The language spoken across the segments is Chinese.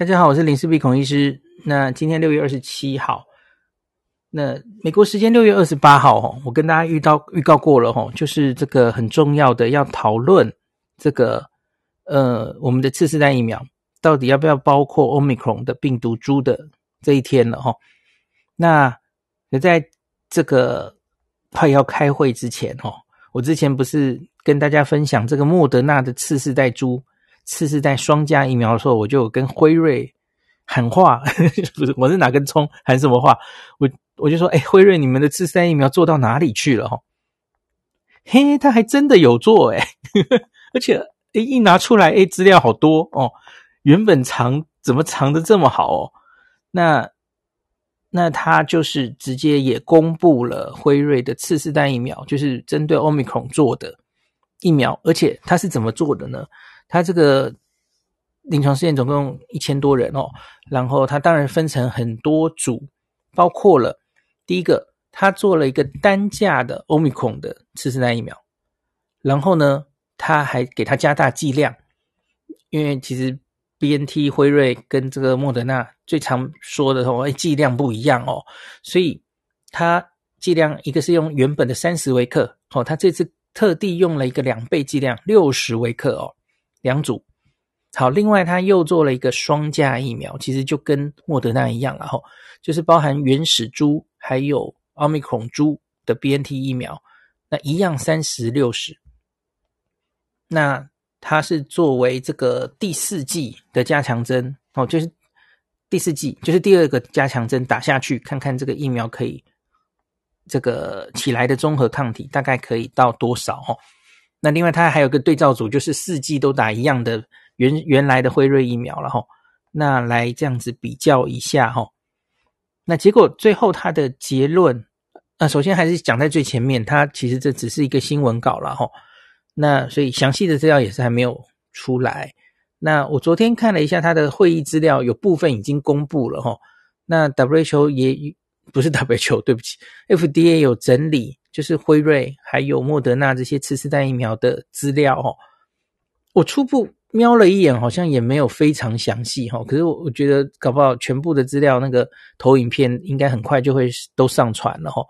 大家好，我是林氏璧孔医师。那今天六月二十七号，那美国时间六月二十八号，哈，我跟大家预告预告过了，哈，就是这个很重要的要讨论这个，呃，我们的次世代疫苗到底要不要包括 Omicron 的病毒株的这一天了，哈。那也在这个快要开会之前，哈，我之前不是跟大家分享这个莫德纳的次世代株。次世代双价疫苗的时候，我就跟辉瑞喊话，不是，我是哪根葱喊什么话？我我就说，哎，辉瑞，你们的次世代疫苗做到哪里去了？哈，嘿，他还真的有做，哎，而且哎，一拿出来，哎，资料好多哦，原本藏怎么藏的这么好哦？那那他就是直接也公布了辉瑞的次世代疫苗，就是针对 Omicron 做的疫苗，而且他是怎么做的呢？他这个临床试验总共一千多人哦，然后他当然分成很多组，包括了第一个，他做了一个单价的 Omicron 的次世代疫苗，然后呢，他还给他加大剂量，因为其实 BNT 辉瑞跟这个莫德纳最常说的哦，剂量不一样哦，所以他剂量一个是用原本的三十微克哦，他这次特地用了一个两倍剂量六十微克哦。两组，好，另外他又做了一个双价疫苗，其实就跟莫德纳一样了哈，就是包含原始株还有奥密克戎株的 BNT 疫苗，那一样三十六十，那它是作为这个第四季的加强针哦，就是第四季，就是第二个加强针打下去，看看这个疫苗可以这个起来的中和抗体大概可以到多少哦。那另外，它还有个对照组，就是四季都打一样的原原来的辉瑞疫苗了哈。那来这样子比较一下哈。那结果最后它的结论，那首先还是讲在最前面，它其实这只是一个新闻稿了哈。那所以详细的资料也是还没有出来。那我昨天看了一下它的会议资料，有部分已经公布了哈。那 WHO 也不是 WHO，对不起，FDA 有整理。就是辉瑞还有莫德纳这些次世代疫苗的资料哦，我初步瞄了一眼，好像也没有非常详细哈。可是我我觉得搞不好全部的资料那个投影片应该很快就会都上传了哈。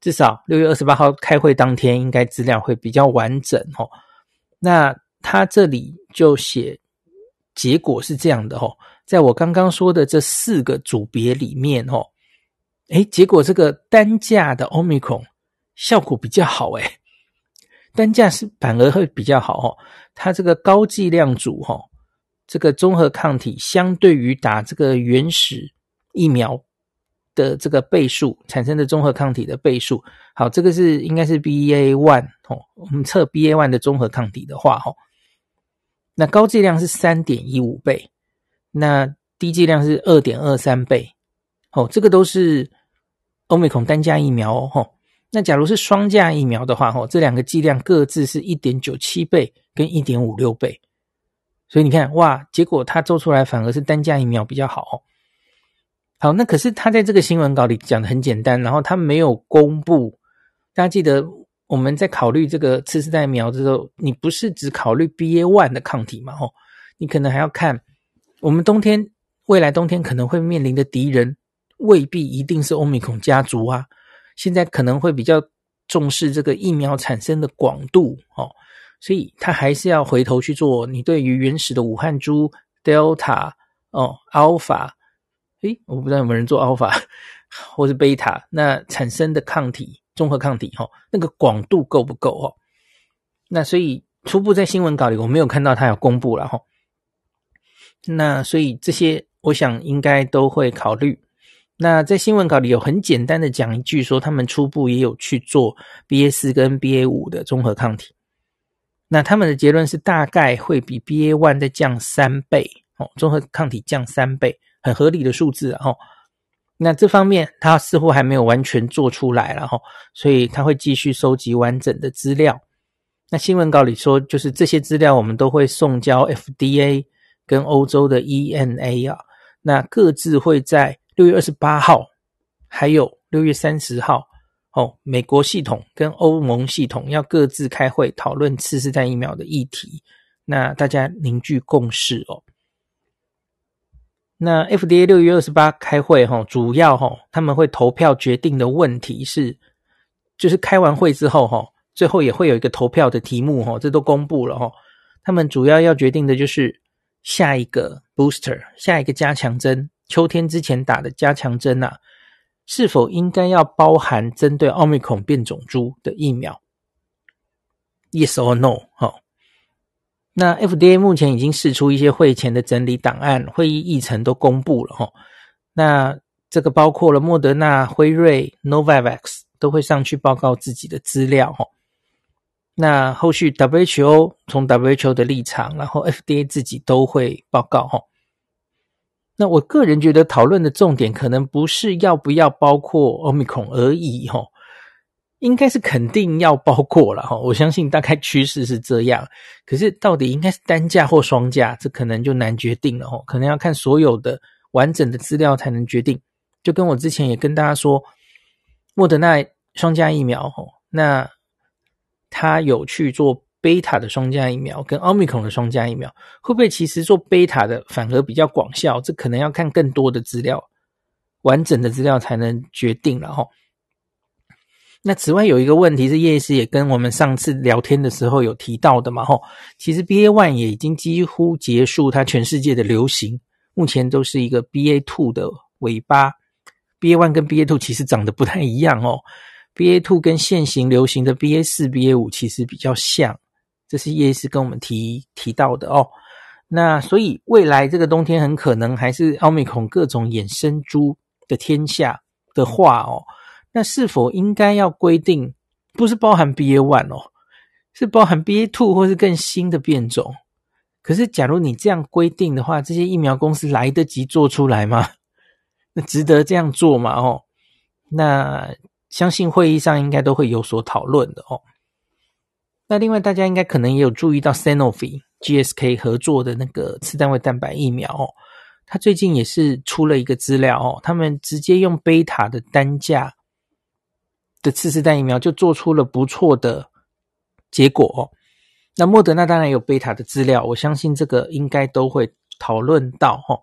至少六月二十八号开会当天，应该资料会比较完整哈。那他这里就写结果是这样的哈，在我刚刚说的这四个组别里面哈，诶，结果这个单价的 Omicron。效果比较好诶，单价是反而会比较好哦。它这个高剂量组哈，这个综合抗体相对于打这个原始疫苗的这个倍数产生的综合抗体的倍数，好，这个是应该是 BA one 哦。我们测 BA one 的综合抗体的话哈，那高剂量是三点一五倍，那低剂量是二点二三倍。哦，这个都是欧美孔单价疫苗哦。那假如是双价疫苗的话，吼，这两个剂量各自是一点九七倍跟一点五六倍，所以你看，哇，结果他做出来反而是单价疫苗比较好。好，那可是他在这个新闻稿里讲的很简单，然后他没有公布。大家记得我们在考虑这个次世代苗的时候，你不是只考虑 BA one 的抗体嘛？吼，你可能还要看我们冬天未来冬天可能会面临的敌人，未必一定是欧米孔家族啊。现在可能会比较重视这个疫苗产生的广度哦，所以他还是要回头去做。你对于原始的武汉株 Delta 哦，Alpha，诶，我不知道有没有人做 Alpha 或是 Beta，那产生的抗体综合抗体哈，那个广度够不够哦？那所以初步在新闻稿里我没有看到他有公布了哈。那所以这些我想应该都会考虑。那在新闻稿里有很简单的讲一句，说他们初步也有去做 BA 四跟 BA 五的综合抗体，那他们的结论是大概会比 BA one 再降三倍哦，综合抗体降三倍，很合理的数字哦。那这方面他似乎还没有完全做出来了哈，所以他会继续收集完整的资料。那新闻稿里说，就是这些资料我们都会送交 FDA 跟欧洲的 EMA 啊，那各自会在。六月二十八号，还有六月三十号，哦，美国系统跟欧盟系统要各自开会讨论次世代疫苗的议题，那大家凝聚共识哦。那 FDA 六月二十八开会哈，主要哈他们会投票决定的问题是，就是开完会之后哈，最后也会有一个投票的题目哈，这都公布了哈。他们主要要决定的就是下一个 booster，下一个加强针，秋天之前打的加强针呐，是否应该要包含针对奥密克戎变种株的疫苗？Yes or no？哈。那 FDA 目前已经释出一些会前的整理档案，会议议程都公布了哈。那这个包括了莫德纳、辉瑞、Novavax 都会上去报告自己的资料哈。那后续 WHO 从 WHO 的立场，然后 FDA 自己都会报告哈。那我个人觉得讨论的重点可能不是要不要包括 Omicron 而已哈。应该是肯定要包括了哈，我相信大概趋势是这样。可是到底应该是单价或双价，这可能就难决定了哈，可能要看所有的完整的资料才能决定。就跟我之前也跟大家说，莫德纳双价疫苗哈，那他有去做贝塔的双价疫苗跟奥密克戎的双价疫苗，会不会其实做贝塔的反而比较广效？这可能要看更多的资料，完整的资料才能决定了哈。那此外有一个问题是叶医师也跟我们上次聊天的时候有提到的嘛，吼，其实 BA one 也已经几乎结束它全世界的流行，目前都是一个 BA two 的尾巴。BA one 跟 BA two 其实长得不太一样哦，BA two 跟现行流行的 BA 四、BA 五其实比较像，这是叶医师跟我们提提到的哦。那所以未来这个冬天很可能还是奥密克戎各种衍生株的天下的话哦。那是否应该要规定，不是包含 BA one 哦，是包含 BA two 或是更新的变种？可是，假如你这样规定的话，这些疫苗公司来得及做出来吗？那值得这样做吗？哦，那相信会议上应该都会有所讨论的哦。那另外，大家应该可能也有注意到 Sanofi GSK 合作的那个次单位蛋白疫苗哦，他最近也是出了一个资料哦，他们直接用贝塔的单价。的次世代疫苗就做出了不错的结果哦。那莫德纳当然有贝塔的资料，我相信这个应该都会讨论到哈。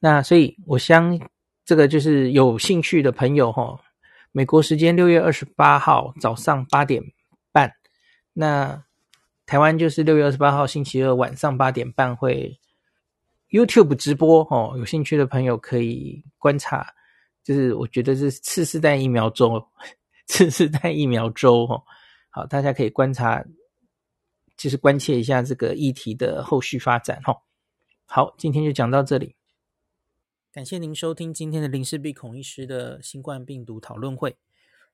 那所以，我相这个就是有兴趣的朋友哈，美国时间六月二十八号早上八点，那台湾就是六月二十八号星期二晚上八点半会 YouTube 直播哦。有兴趣的朋友可以观察。就是我觉得是次世代疫苗周，次世代疫苗周哦，好，大家可以观察，就是关切一下这个议题的后续发展哈。好，今天就讲到这里，感谢您收听今天的林氏璧孔医师的新冠病毒讨论会。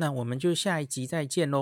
那我们就下一集再见喽。